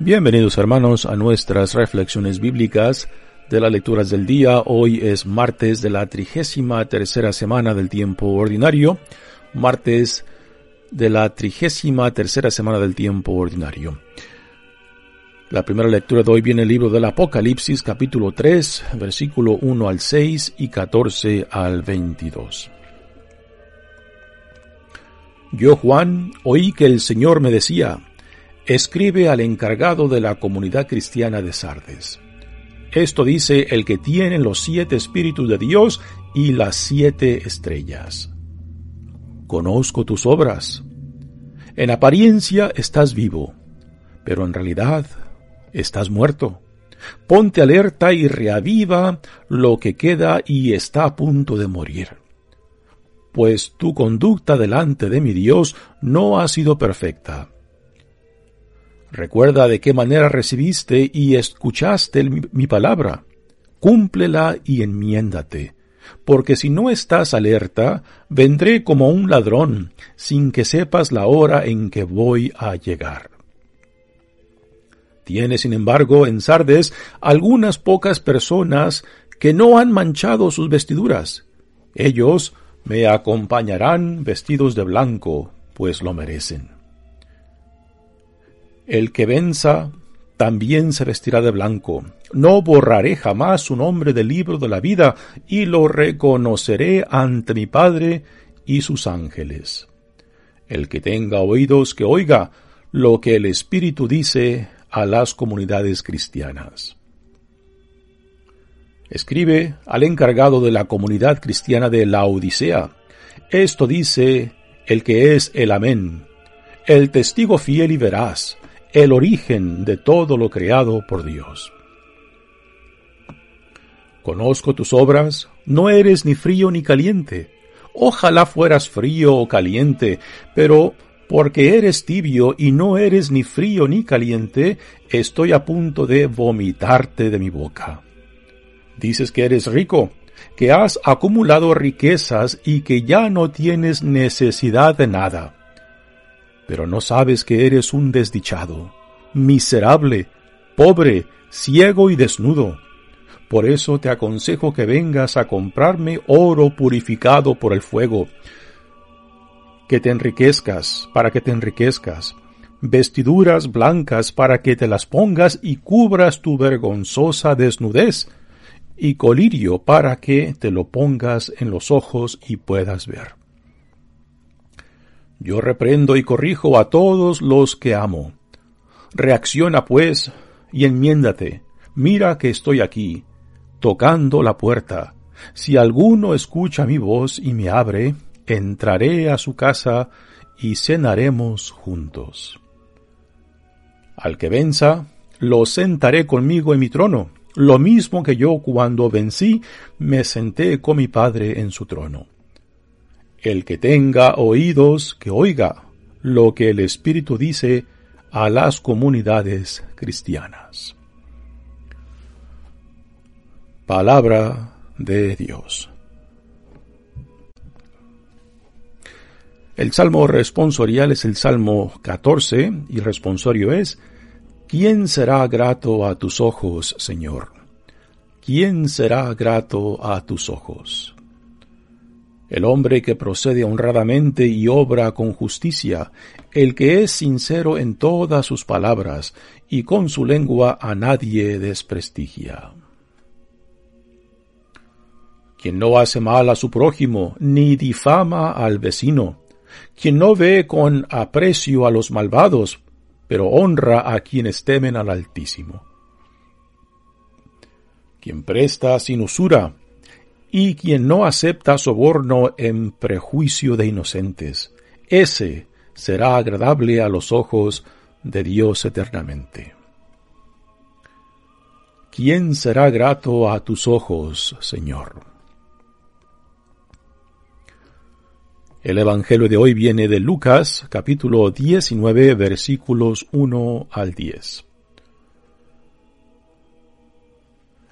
Bienvenidos hermanos a nuestras reflexiones bíblicas de las lecturas del día. Hoy es martes de la trigésima tercera semana del tiempo ordinario. Martes de la trigésima tercera semana del tiempo ordinario. La primera lectura de hoy viene el libro del Apocalipsis capítulo 3 versículo 1 al 6 y 14 al 22. Yo Juan oí que el Señor me decía, escribe al encargado de la comunidad cristiana de Sardes. Esto dice el que tiene los siete espíritus de Dios y las siete estrellas. Conozco tus obras. En apariencia estás vivo, pero en realidad estás muerto. Ponte alerta y reaviva lo que queda y está a punto de morir. Pues tu conducta delante de mi Dios no ha sido perfecta Recuerda de qué manera recibiste y escuchaste mi palabra. Cúmplela y enmiéndate, porque si no estás alerta, vendré como un ladrón, sin que sepas la hora en que voy a llegar. Tiene, sin embargo, en Sardes algunas pocas personas que no han manchado sus vestiduras. Ellos me acompañarán vestidos de blanco, pues lo merecen. El que venza también se vestirá de blanco. No borraré jamás su nombre del libro de la vida, y lo reconoceré ante mi Padre y sus ángeles. El que tenga oídos que oiga lo que el Espíritu dice a las comunidades cristianas. Escribe al encargado de la comunidad cristiana de la Odisea. Esto dice el que es el Amén, el testigo fiel y veraz, el origen de todo lo creado por Dios. Conozco tus obras, no eres ni frío ni caliente. Ojalá fueras frío o caliente, pero porque eres tibio y no eres ni frío ni caliente, estoy a punto de vomitarte de mi boca. Dices que eres rico, que has acumulado riquezas y que ya no tienes necesidad de nada pero no sabes que eres un desdichado, miserable, pobre, ciego y desnudo. Por eso te aconsejo que vengas a comprarme oro purificado por el fuego, que te enriquezcas, para que te enriquezcas, vestiduras blancas para que te las pongas y cubras tu vergonzosa desnudez, y colirio para que te lo pongas en los ojos y puedas ver. Yo reprendo y corrijo a todos los que amo. Reacciona pues y enmiéndate. Mira que estoy aquí, tocando la puerta. Si alguno escucha mi voz y me abre, entraré a su casa y cenaremos juntos. Al que venza, lo sentaré conmigo en mi trono, lo mismo que yo cuando vencí me senté con mi Padre en su trono. El que tenga oídos, que oiga lo que el Espíritu dice a las comunidades cristianas. Palabra de Dios. El salmo responsorial es el salmo 14 y responsorio es, ¿quién será grato a tus ojos, Señor? ¿Quién será grato a tus ojos? El hombre que procede honradamente y obra con justicia, el que es sincero en todas sus palabras y con su lengua a nadie desprestigia. Quien no hace mal a su prójimo, ni difama al vecino, quien no ve con aprecio a los malvados, pero honra a quienes temen al Altísimo. Quien presta sin usura, y quien no acepta soborno en prejuicio de inocentes, ese será agradable a los ojos de Dios eternamente. ¿Quién será grato a tus ojos, Señor? El Evangelio de hoy viene de Lucas, capítulo 19, versículos 1 al 10.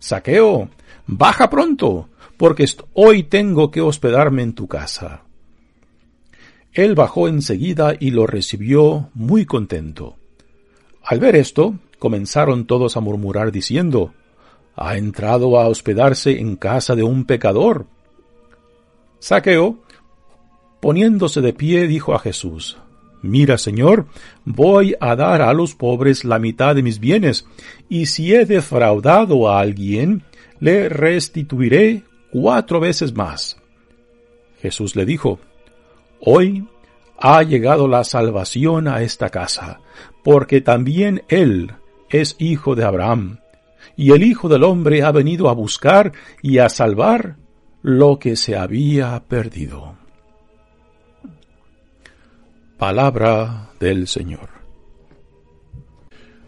Saqueo, baja pronto, porque hoy tengo que hospedarme en tu casa. Él bajó enseguida y lo recibió muy contento. Al ver esto, comenzaron todos a murmurar diciendo, ha entrado a hospedarse en casa de un pecador. Saqueo, poniéndose de pie, dijo a Jesús, Mira, Señor, voy a dar a los pobres la mitad de mis bienes, y si he defraudado a alguien, le restituiré cuatro veces más. Jesús le dijo, Hoy ha llegado la salvación a esta casa, porque también él es hijo de Abraham, y el Hijo del Hombre ha venido a buscar y a salvar lo que se había perdido. Palabra del Señor.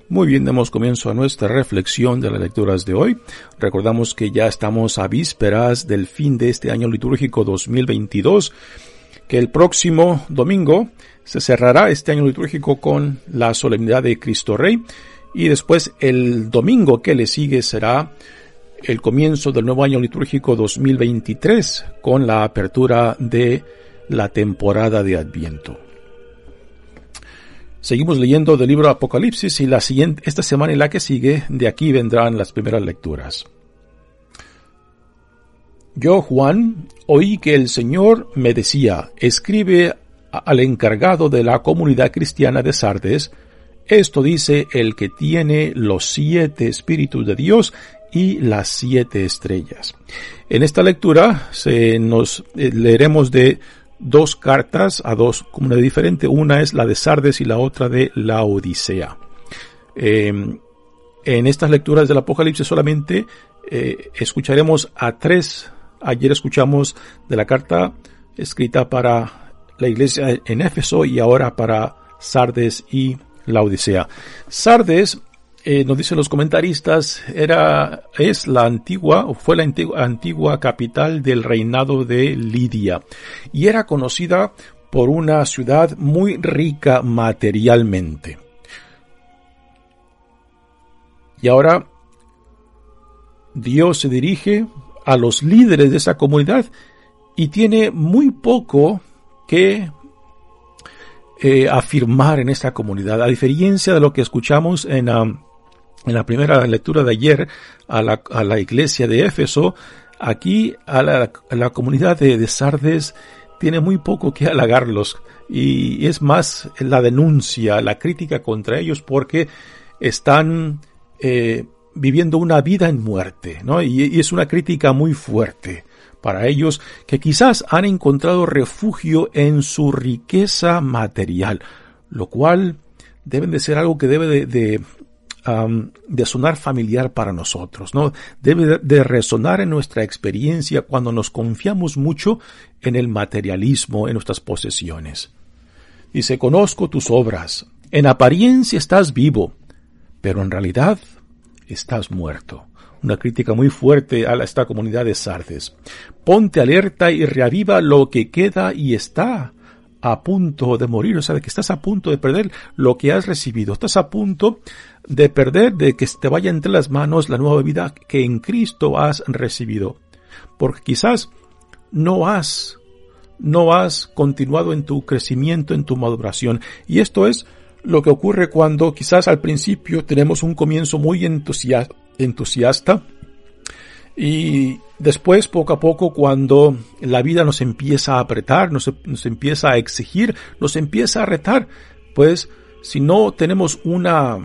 Muy bien, demos comienzo a nuestra reflexión de las lecturas de hoy. Recordamos que ya estamos a vísperas del fin de este año litúrgico 2022, que el próximo domingo se cerrará este año litúrgico con la solemnidad de Cristo Rey y después el domingo que le sigue será el comienzo del nuevo año litúrgico 2023 con la apertura de la temporada de Adviento. Seguimos leyendo del libro Apocalipsis y la siguiente, esta semana y la que sigue, de aquí vendrán las primeras lecturas. Yo, Juan, oí que el Señor me decía, escribe al encargado de la comunidad cristiana de Sardes, esto dice el que tiene los siete espíritus de Dios y las siete estrellas. En esta lectura se nos eh, leeremos de dos cartas a dos comunidades diferentes. Una es la de Sardes y la otra de la Odisea. Em, en estas lecturas del Apocalipsis solamente eh, escucharemos a tres. Ayer escuchamos de la carta escrita para la iglesia en Éfeso y ahora para Sardes y la Odisea. Sardes eh, nos dicen los comentaristas, era, es la antigua, o fue la antigua, capital del reinado de Lidia, y era conocida por una ciudad muy rica materialmente. Y ahora Dios se dirige a los líderes de esa comunidad y tiene muy poco que eh, afirmar en esta comunidad, a diferencia de lo que escuchamos en, um, en la primera lectura de ayer a la, iglesia de Éfeso, aquí a la, comunidad de, Sardes tiene muy poco que halagarlos y es más la denuncia, la crítica contra ellos porque están eh, viviendo una vida en muerte, ¿no? Y, es una crítica muy fuerte para ellos que quizás han encontrado refugio en su riqueza material, lo cual deben de ser algo que debe de, de, de sonar familiar para nosotros, ¿no? Debe de resonar en nuestra experiencia cuando nos confiamos mucho en el materialismo, en nuestras posesiones. Dice, conozco tus obras, en apariencia estás vivo, pero en realidad estás muerto. una crítica muy fuerte a esta comunidad de Sardes. Ponte alerta y reaviva lo que queda y está a punto de morir, o sea, de que estás a punto de perder lo que has recibido, estás a punto de perder, de que te vaya entre las manos la nueva vida que en Cristo has recibido. Porque quizás no has, no has continuado en tu crecimiento, en tu maduración. Y esto es lo que ocurre cuando quizás al principio tenemos un comienzo muy entusiasta y después poco a poco cuando la vida nos empieza a apretar, nos, nos empieza a exigir, nos empieza a retar, pues si no tenemos una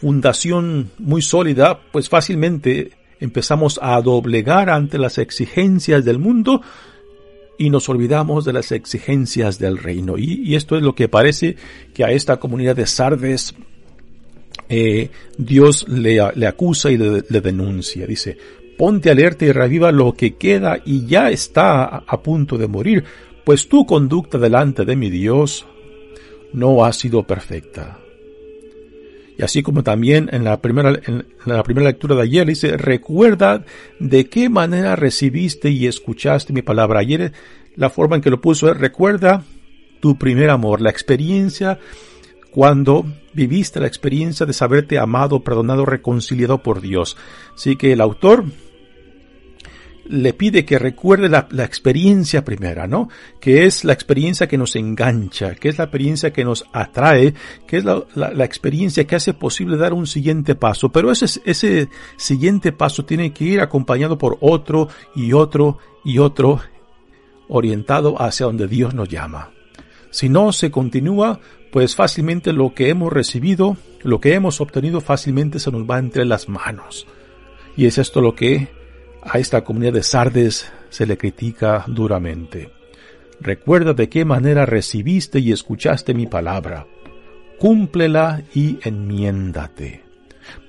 fundación muy sólida, pues fácilmente empezamos a doblegar ante las exigencias del mundo y nos olvidamos de las exigencias del reino. Y, esto es lo que parece que a esta comunidad de Sardes eh, Dios le, le, acusa y le, le, denuncia. Dice, ponte alerta y reviva lo que queda y ya está a, punto de morir, pues tu conducta delante de mi Dios no ha sido perfecta. Y así como también en la primera, en la primera lectura de ayer dice, recuerda de qué manera recibiste y escuchaste mi palabra. Ayer la forma en que lo puso es, recuerda tu primer amor, la experiencia cuando viviste la experiencia de saberte amado, perdonado, reconciliado por Dios. Así que el autor le pide que recuerde la, experiencia primera, ¿no? Que es la experiencia que nos engancha, que es la experiencia que nos atrae, que es la, la experiencia que hace posible dar un siguiente paso. Pero ese, ese siguiente paso tiene que ir acompañado por otro y otro y otro, orientado hacia donde Dios nos llama. Si no se continúa, pues fácilmente lo que hemos recibido, lo que hemos obtenido fácilmente se nos va entre las manos. Y es esto lo que a esta comunidad de Sardes se le critica duramente. Recuerda de qué manera recibiste y escuchaste mi palabra. Cúmplela y enmiéndate.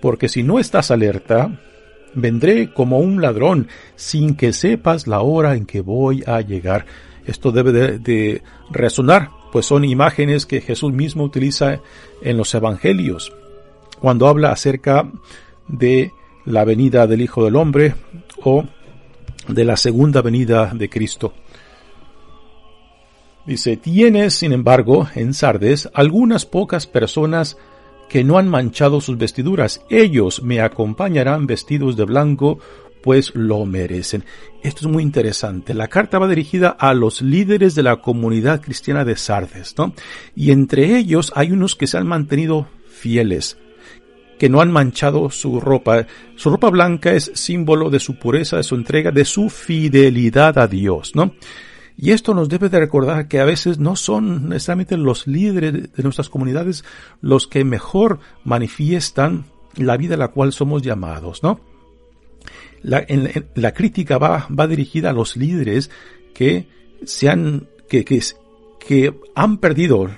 Porque si no estás alerta, vendré como un ladrón sin que sepas la hora en que voy a llegar. Esto debe de, de resonar, pues son imágenes que Jesús mismo utiliza en los evangelios, cuando habla acerca de la venida del Hijo del Hombre o de la segunda venida de Cristo. Dice, tienes, sin embargo, en Sardes algunas pocas personas que no han manchado sus vestiduras. Ellos me acompañarán vestidos de blanco, pues lo merecen. Esto es muy interesante. La carta va dirigida a los líderes de la comunidad cristiana de Sardes, ¿no? Y entre ellos hay unos que se han mantenido fieles, que no han manchado su ropa. Su ropa blanca es símbolo de su pureza, de su entrega, de su fidelidad a Dios, ¿no? Y esto nos debe de recordar que a veces no son necesariamente los líderes de nuestras comunidades los que mejor manifiestan la vida a la cual somos llamados, ¿no? La, la crítica va, va dirigida a los líderes que se han, que, que, que han perdido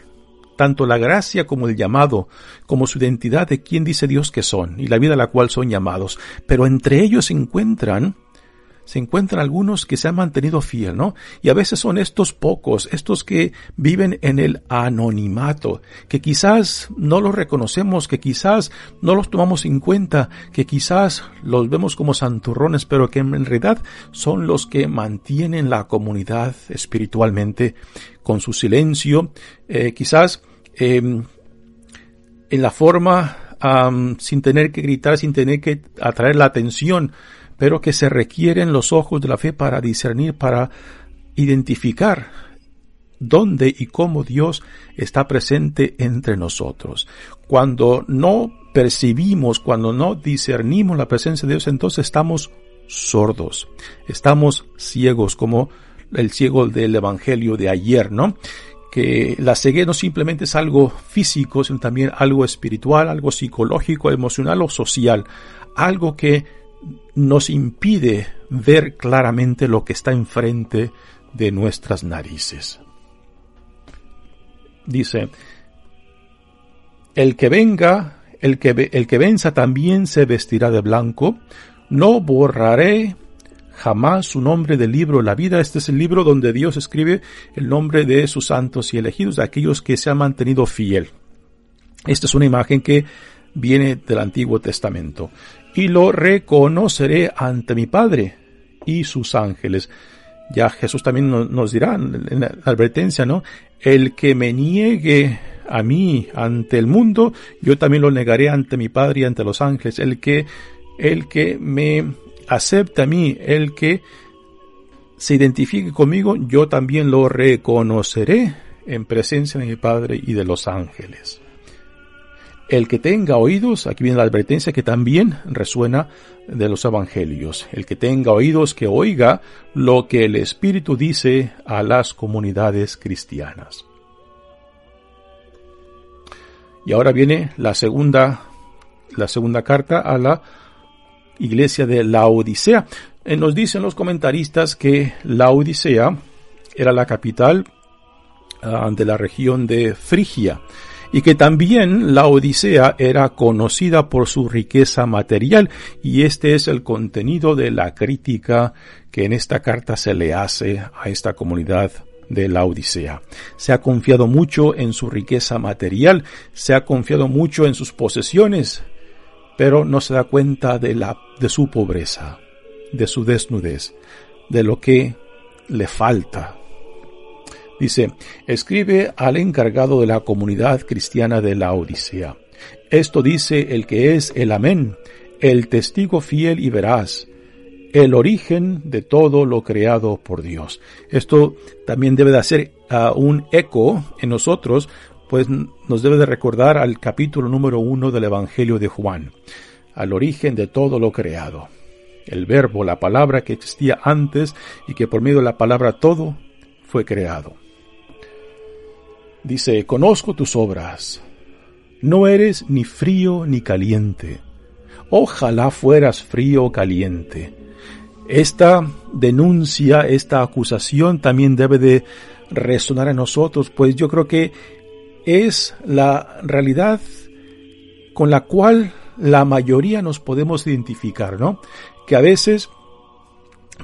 tanto la gracia como el llamado, como su identidad de quién dice Dios que son y la vida a la cual son llamados. Pero entre ellos se encuentran, se encuentran algunos que se han mantenido fiel, ¿no? Y a veces son estos pocos, estos que viven en el anonimato, que quizás no los reconocemos, que quizás no los tomamos en cuenta, que quizás los vemos como santurrones, pero que en realidad son los que mantienen la comunidad espiritualmente con su silencio, eh, quizás em, en la forma sin tener que gritar, sin tener que atraer la atención, pero que se requieren los ojos de la fe para discernir, para identificar dónde y cómo Dios está presente entre nosotros. Cuando no percibimos, cuando no discernimos la presencia de Dios, entonces estamos sordos, estamos ciegos, como el ciego del Evangelio de ayer, ¿no? Que la ceguera no simplemente es algo físico, sino también algo espiritual, algo psicológico, emocional o social, algo que nos impide ver claramente lo que está enfrente de nuestras narices. Dice, el que venga, el que, el que venza también se vestirá de blanco, no borraré jamás su nombre del libro la vida. Este es el libro donde Dios escribe el nombre de sus santos y elegidos, de aquellos que se han mantenido fiel. Esta es una imagen que viene del Antiguo Testamento. Y lo reconoceré ante mi Padre y sus ángeles. Ya Jesús también nos dirá en la advertencia, ¿no? El que me niegue a mí ante el mundo, yo también lo negaré ante mi Padre y ante los ángeles. El que, el que me acepte a mí, el que se identifique conmigo, yo también lo reconoceré en presencia de mi Padre y de los ángeles. El que tenga oídos, aquí viene la advertencia que también resuena de los evangelios. El que tenga oídos, que oiga lo que el Espíritu dice a las comunidades cristianas. Y ahora viene la segunda, la segunda carta a la iglesia de la Odisea. Eh, nos dicen los comentaristas que la Odisea era la capital ah, de la región de Frigia y que también la Odisea era conocida por su riqueza material y este es el contenido de la crítica que en esta carta se le hace a esta comunidad de la Odisea. Se ha confiado mucho en su riqueza material, se ha confiado mucho en sus posesiones, pero no se da cuenta de la de su pobreza, de su desnudez, de lo que le falta Dice, escribe al encargado de la comunidad cristiana de la Odisea. Esto dice el que es el amén, el testigo fiel y veraz, el origen de todo lo creado por Dios. Esto también debe de hacer uh, un eco en nosotros, pues nos debe de recordar al capítulo número uno del Evangelio de Juan, al origen de todo lo creado. El verbo, la palabra que existía antes y que por medio de la palabra todo fue creado. Dice, conozco tus obras. No eres ni frío ni caliente. Ojalá fueras frío o caliente. Esta denuncia, esta acusación también debe de resonar en nosotros, pues yo creo que es la realidad con la cual la mayoría nos podemos identificar, ¿no? Que a veces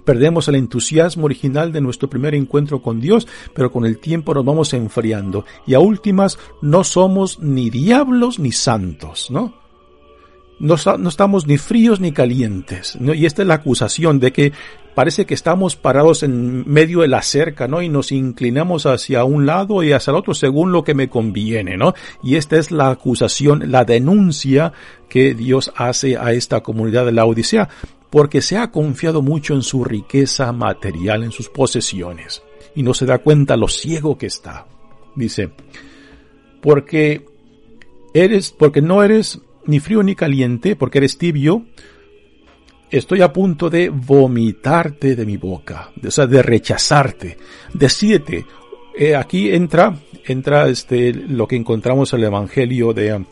Perdemos el entusiasmo original de nuestro primer encuentro con Dios, pero con el tiempo nos vamos enfriando. Y a últimas, no somos ni diablos ni santos, ¿no? No, estamos ni fríos ni calientes. Y esta es la acusación de que parece que estamos parados en medio de la cerca, ¿no? Y nos inclinamos hacia un lado y hacia el otro según lo que me conviene, ¿no? Y esta es la acusación, la denuncia que Dios hace a esta comunidad de la Odisea porque se ha confiado mucho en su riqueza material, en sus posesiones, y no se da cuenta lo ciego que está. Dice, porque eres, porque no eres ni frío ni caliente, porque eres tibio, estoy a punto de vomitarte de mi boca, o sea, de rechazarte. Decídete, eh, aquí entra, entra este, lo que encontramos en el Evangelio de,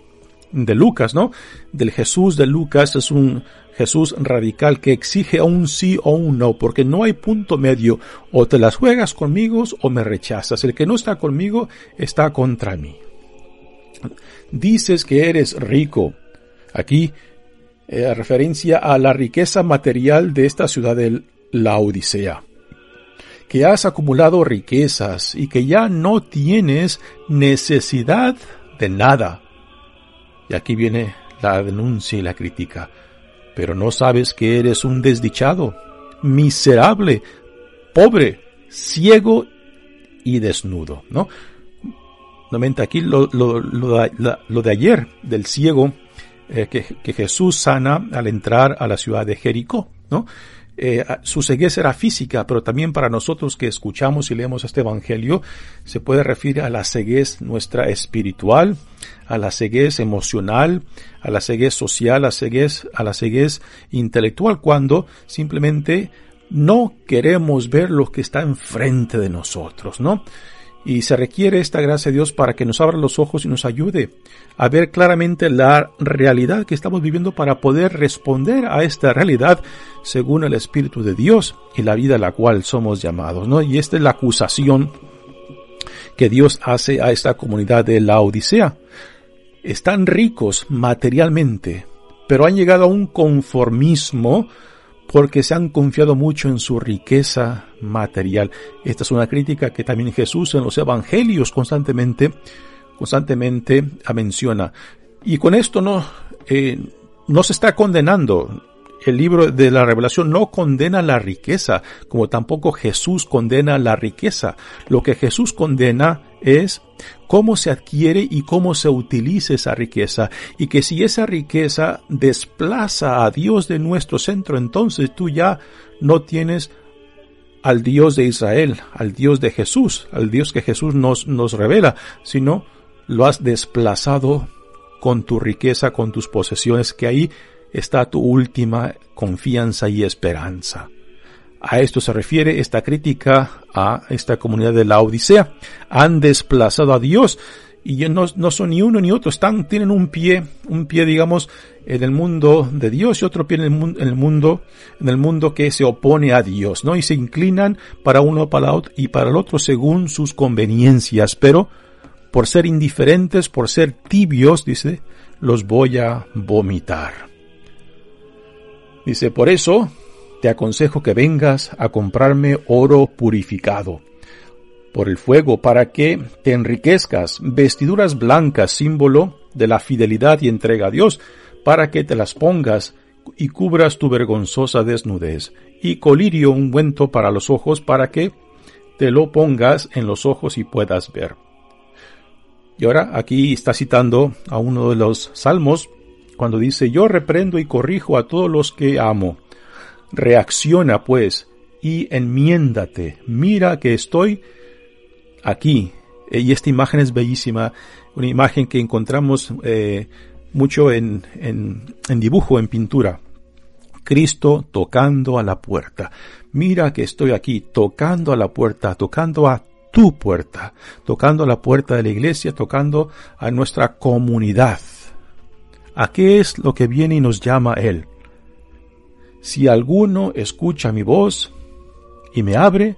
de Lucas, ¿no? Del Jesús de Lucas es un Jesús radical que exige un sí o un no, porque no hay punto medio, o te las juegas conmigo o me rechazas. El que no está conmigo está contra mí. Dices que eres rico. Aquí, eh, referencia a la riqueza material de esta ciudad de la Odisea que has acumulado riquezas y que ya no tienes necesidad de nada y aquí viene la denuncia y la crítica. Pero no sabes que eres un desdichado, miserable, pobre, ciego y desnudo, ¿no? Aquí lo, lo, lo, de ayer del ciego eh, que, que Jesús sana al entrar a la ciudad de Jericó, ¿no? Eh, su ceguez era física, pero también para nosotros que escuchamos y leemos este Evangelio, se puede referir a la ceguez nuestra espiritual, a la ceguez emocional, a la ceguez social, a la ceguez, a la ceguez intelectual, cuando simplemente no queremos ver lo que está enfrente de nosotros, ¿no? Y se requiere esta gracia de Dios para que nos abra los ojos y nos ayude a ver claramente la realidad que estamos viviendo para poder responder a esta realidad según el Espíritu de Dios y la vida a la cual somos llamados, ¿no? Y esta es la acusación que Dios hace a esta comunidad de la Odisea. Están ricos materialmente, pero han llegado a un conformismo porque se han confiado mucho en su riqueza material. Esta es una crítica que también Jesús en los evangelios constantemente, constantemente menciona. Y con esto no, eh, no se está condenando. El libro de la revelación no condena la riqueza, como tampoco Jesús condena la riqueza. Lo que Jesús condena es cómo se adquiere y cómo se utiliza esa riqueza. Y que si esa riqueza desplaza a Dios de nuestro centro, entonces tú ya no tienes al Dios de Israel, al Dios de Jesús, al Dios que Jesús nos, nos revela, sino lo has desplazado con tu riqueza, con tus posesiones, que ahí está tu última confianza y esperanza. A esto se refiere esta crítica a esta comunidad de la Odisea. Han desplazado a Dios y no, no son ni uno ni otro, tienen un pie, un pie, digamos, en el mundo de Dios y otro pie en el, mundo, en el mundo, en el mundo que se opone a Dios, ¿no? Y se inclinan para uno para otro y para el otro según sus conveniencias, pero por ser indiferentes, por ser tibios, dice, los voy a vomitar. Dice, por eso te aconsejo que vengas a comprarme oro purificado por el fuego para que te enriquezcas, vestiduras blancas, símbolo de la fidelidad y entrega a Dios, para que te las pongas y cubras tu vergonzosa desnudez, y colirio ungüento para los ojos para que te lo pongas en los ojos y puedas ver. Y ahora aquí está citando a uno de los salmos cuando dice yo reprendo y corrijo a todos los que amo. Reacciona pues y enmiéndate. Mira que estoy aquí. Y esta imagen es bellísima, una imagen que encontramos eh, mucho en, en, en dibujo, en pintura. Cristo tocando a la puerta. Mira que estoy aquí, tocando a la puerta, tocando a tu puerta, tocando la puerta de la iglesia, tocando a nuestra comunidad. ¿A qué es lo que viene y nos llama Él? Si alguno escucha mi voz y me abre,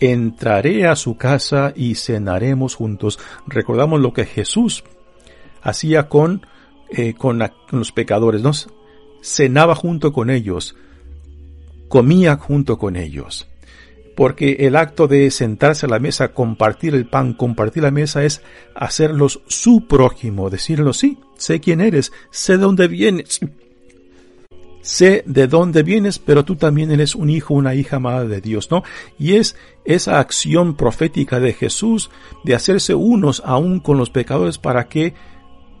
entraré a su casa y cenaremos juntos. Recordamos lo que Jesús hacía con, eh, con, los pecadores, ¿no? Cenaba junto con ellos, comía junto con ellos porque el acto de sentarse a la mesa, compartir el pan, compartir la mesa es hacerlos su prójimo, decirlo, sí, sé quién eres, sé de dónde vienes, sé de dónde vienes, pero tú también eres un hijo, una hija amada de Dios, ¿no? Y es esa acción profética de Jesús de hacerse unos aún con los pecadores para que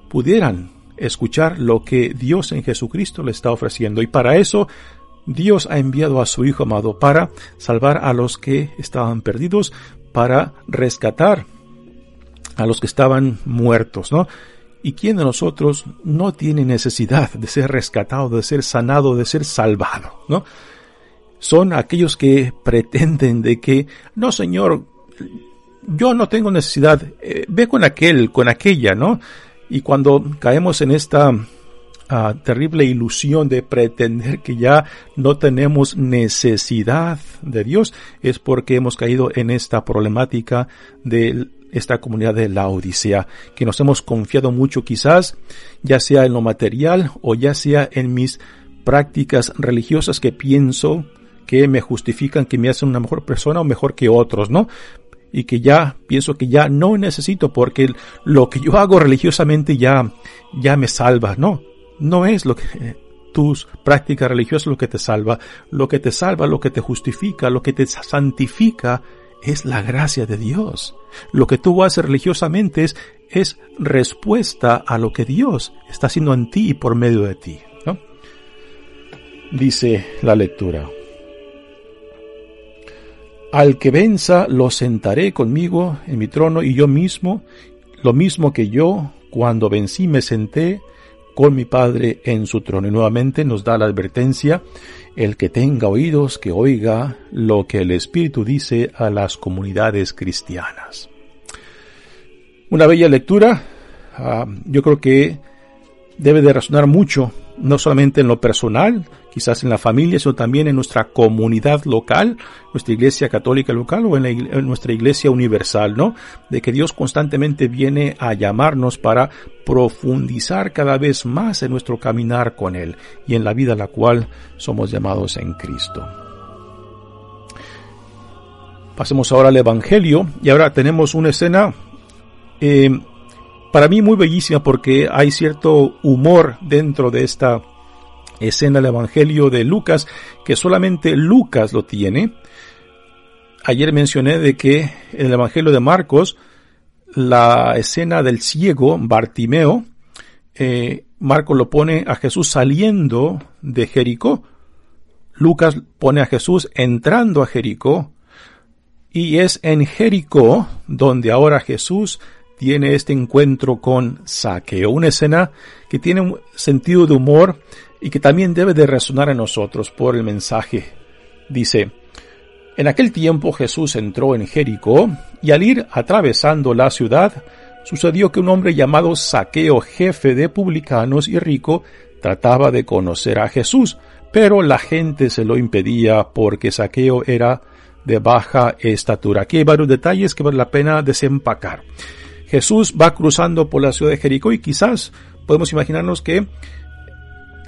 pudieran escuchar lo que Dios en Jesucristo le está ofreciendo. Y para eso Dios ha enviado a su Hijo amado para salvar a los que estaban perdidos, para rescatar a los que estaban muertos, ¿no? ¿Y quién de nosotros no tiene necesidad de ser rescatado, de ser sanado, de ser salvado, ¿no? Son aquellos que pretenden de que, no Señor, yo no tengo necesidad, eh, ve con aquel, con aquella, ¿no? Y cuando caemos en esta terrible ilusión de pretender que ya no tenemos necesidad de Dios es porque hemos caído en esta problemática de esta comunidad de la Odisea, que nos hemos confiado mucho quizás, ya sea en lo material o ya sea en mis prácticas religiosas que pienso que me justifican, que me hacen una mejor persona o mejor que otros, ¿no? y que ya pienso que ya no necesito porque lo que yo hago religiosamente ya ya me salva, no, no es lo que tus prácticas religiosas lo que te salva, lo que te salva, lo que te justifica, lo que te santifica es la gracia de Dios. Lo que tú haces religiosamente es, es respuesta a lo que Dios está haciendo en ti y por medio de ti. Dice la lectura. Al que venza lo sentaré conmigo en mi trono y yo mismo, lo mismo que yo, cuando vencí me senté con mi Padre en su trono. Y nuevamente nos da la advertencia, el que tenga oídos, que oiga lo que el Espíritu dice a las comunidades cristianas. Una bella lectura, ah, yo creo que debe de razonar mucho, no solamente en lo personal, quizás en la familia, sino también en nuestra comunidad local, nuestra iglesia católica local o en, nuestra iglesia universal, ¿no? De que Dios constantemente viene a llamarnos para profundizar cada vez más en nuestro caminar con Él y en la vida a la cual somos llamados en Cristo. Pasemos ahora al Evangelio y ahora tenemos una escena eh, para mí muy bellísima porque hay cierto humor dentro de esta escena del Evangelio de Lucas que solamente Lucas lo tiene. Ayer mencioné de que en el Evangelio de Marcos la escena del ciego Bartimeo, eh, Marcos lo pone a Jesús saliendo de Jericó. Lucas pone a Jesús entrando a Jericó. Y es en Jericó donde ahora Jesús tiene este encuentro con Saqueo, una escena que tiene un sentido de humor y que también debe de resonar en nosotros por el mensaje. Dice, en aquel tiempo Jesús entró en Jericó y al ir atravesando la ciudad, sucedió que un hombre llamado Saqueo, jefe de publicanos y rico, trataba de conocer a Jesús, pero la gente se lo impedía porque Saqueo era de baja estatura. Aquí hay varios detalles que vale la pena desempacar. Jesús va cruzando por la ciudad de Jericó y quizás podemos imaginarnos que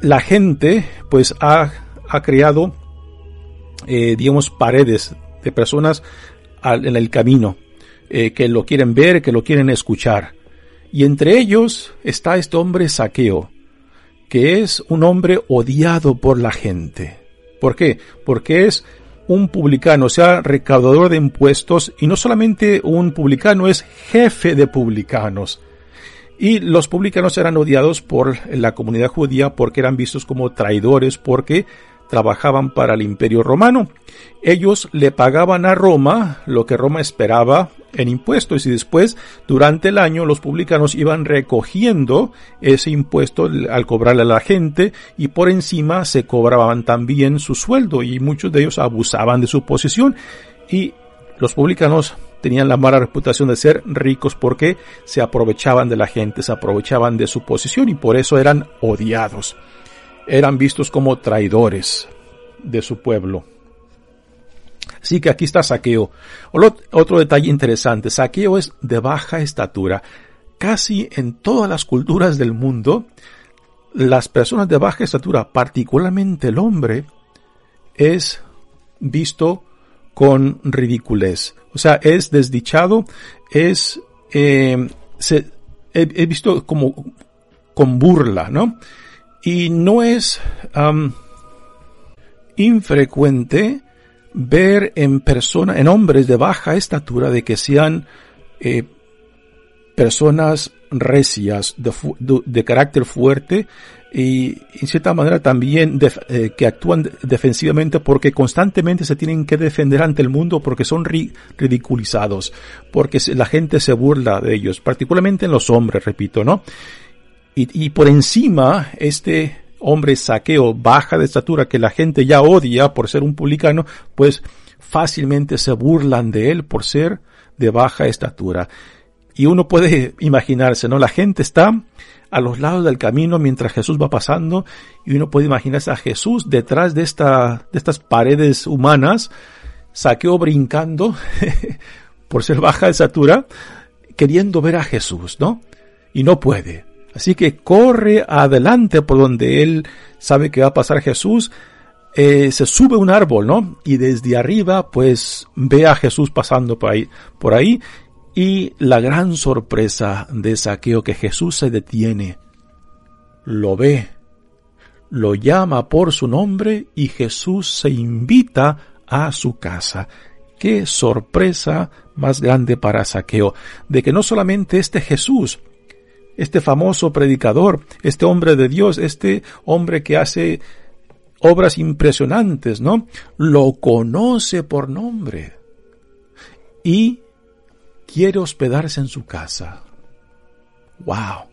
la gente pues ha, ha creado eh, digamos paredes de personas en el camino eh, que lo quieren ver, que lo quieren escuchar. Y entre ellos está este hombre Saqueo, que es un hombre odiado por la gente. ¿Por qué? Porque es un publicano, o sea, recaudador de impuestos, y no solamente un publicano, es jefe de publicanos. Y los publicanos eran odiados por la comunidad judía porque eran vistos como traidores, porque trabajaban para el imperio romano. Ellos le pagaban a Roma lo que Roma esperaba en impuestos y después durante el año los publicanos iban recogiendo ese impuesto al cobrarle a la gente y por encima se cobraban también su sueldo y muchos de ellos abusaban de su posición y los publicanos tenían la mala reputación de ser ricos porque se aprovechaban de la gente, se aprovechaban de su posición y por eso eran odiados. Eran vistos como traidores de su pueblo. Así que aquí está Saqueo. Otro detalle interesante, Saqueo es de baja estatura. Casi en todas las culturas del mundo, las personas de baja estatura, particularmente el hombre, es visto con ridiculez. O sea, es desdichado, es, eh, se, he, visto como con burla, ¿no? Y no es infrecuente ver en personas, en hombres de baja estatura, de que sean eh, personas recias, de, carácter fuerte y en cierta manera también eh, que actúan defensivamente porque constantemente se tienen que defender ante el mundo porque son ridiculizados, porque la gente se burla de ellos, particularmente en los hombres, repito, ¿no? Y por encima, este hombre saqueo baja de estatura que la gente ya odia por ser un publicano, pues fácilmente se burlan de él por ser de baja estatura. Y uno puede imaginarse, ¿no? La gente está a los lados del camino mientras Jesús va pasando y uno puede imaginarse a Jesús detrás de, esta, de estas paredes humanas, saqueo brincando por ser baja de estatura, queriendo ver a Jesús, ¿no? Y no puede. Así que corre adelante por donde él sabe que va a pasar Jesús. Eh, se sube un árbol, ¿no? Y desde arriba, pues ve a Jesús pasando por ahí, por ahí. Y la gran sorpresa de Saqueo que Jesús se detiene, lo ve, lo llama por su nombre y Jesús se invita a su casa. Qué sorpresa más grande para Saqueo, de que no solamente este Jesús este famoso predicador, este hombre de Dios, este hombre que hace obras impresionantes, ¿no? Lo conoce por nombre y quiere hospedarse en su casa. ¡Wow!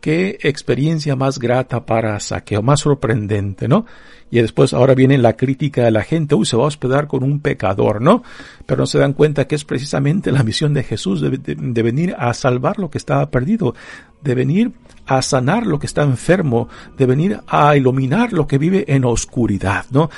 Qué experiencia más grata para Saqueo, más sorprendente, ¿no? Y después ahora viene la crítica de la gente, uy, se va a hospedar con un pecador, ¿no? Pero no se dan cuenta que es precisamente la misión de Jesús de, venir a salvar lo que estaba perdido, de venir a sanar lo que está enfermo, de venir a iluminar lo que vive en oscuridad, ¿no?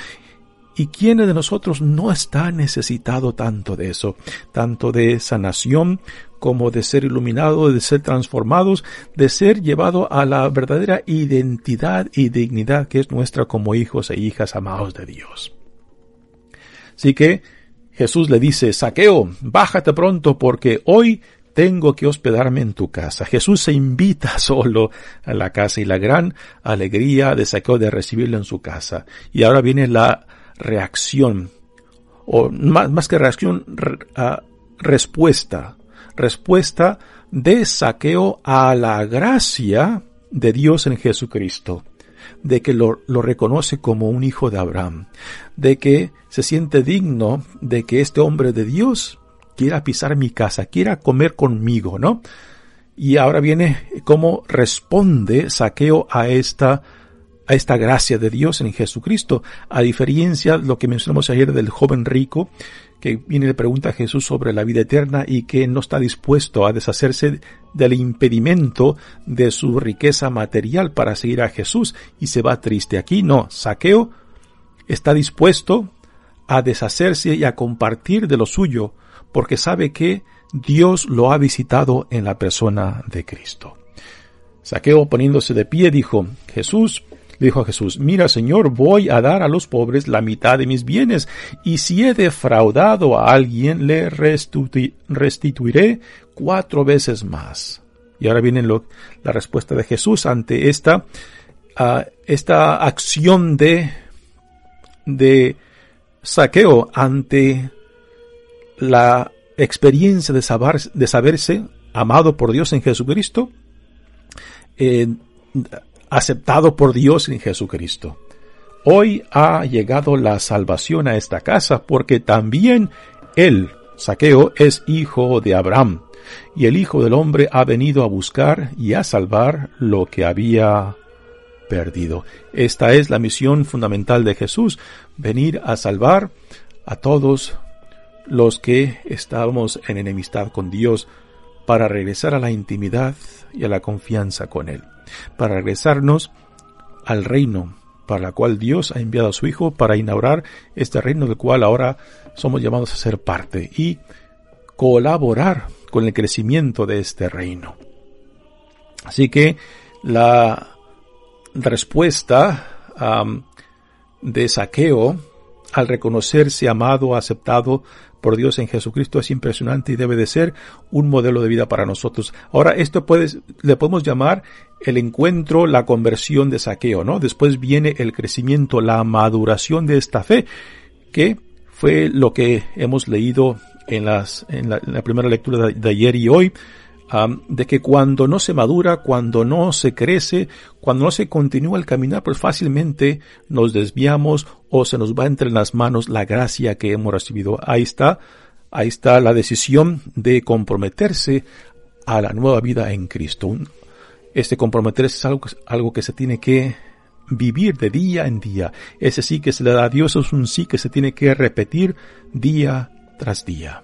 ¿Y quién de nosotros no está necesitado tanto de eso? Tanto de sanación como de ser iluminado, de ser transformados, de ser llevado a la verdadera identidad y dignidad que es nuestra como hijos e hijas amados de Dios. Así que Jesús le dice, Saqueo, bájate pronto porque hoy tengo que hospedarme en tu casa. Jesús se invita solo a la casa y la gran alegría de Saqueo de recibirlo en su casa. Y ahora viene la reacción, o más, que reacción, respuesta, respuesta de Saqueo a la gracia de Dios en Jesucristo de que lo, lo, reconoce como un hijo de Abraham, de que se siente digno de que este hombre de Dios quiera pisar mi casa, quiera comer conmigo, ¿no? Y ahora viene cómo responde Saqueo a esta a esta gracia de Dios en Jesucristo, a diferencia de lo que mencionamos ayer del joven rico, que viene y le pregunta a Jesús sobre la vida eterna y que no está dispuesto a deshacerse del impedimento de su riqueza material para seguir a Jesús y se va triste. Aquí no, Saqueo está dispuesto a deshacerse y a compartir de lo suyo porque sabe que Dios lo ha visitado en la persona de Cristo. Saqueo poniéndose de pie dijo, Jesús, dijo a Jesús, mira Señor, voy a dar a los pobres la mitad de mis bienes, y si he defraudado a alguien, le restituiré cuatro veces más. Y ahora viene la respuesta de Jesús ante esta, ah, esta acción de, de saqueo ante la experiencia de, saber, de saberse amado por Dios en Jesucristo, eh, aceptado por Dios en Jesucristo. Hoy ha llegado la salvación a esta casa porque también él, Saqueo, es hijo de Abraham y el Hijo del Hombre ha venido a buscar y a salvar lo que había perdido. Esta es la misión fundamental de Jesús, venir a salvar a todos los que estábamos en enemistad con Dios para regresar a la intimidad y a la confianza con Él, para regresarnos al reino para la cual Dios ha enviado a su Hijo para inaugurar este reino del cual ahora somos llamados a ser parte y colaborar con el crecimiento de este reino. Así que la respuesta de saqueo al reconocerse amado, aceptado por Dios en Jesucristo es impresionante y debe de ser un modelo de vida para nosotros. Ahora, esto le podemos llamar el encuentro, la conversión de saqueo, ¿no? Después viene el crecimiento, la maduración de esta fe, que fue lo que hemos leído en, las, en, la, primera lectura de ayer y hoy, de que cuando no se madura, cuando no se crece, cuando no se continúa el caminar, pues fácilmente nos desviamos o se nos va entre las manos la gracia que hemos recibido. Ahí está, ahí está la decisión de comprometerse a la nueva vida en Cristo. Este comprometerse es algo, algo que se tiene que vivir de día en día. Ese sí que se le da a Dios es un sí que se tiene que repetir día tras día.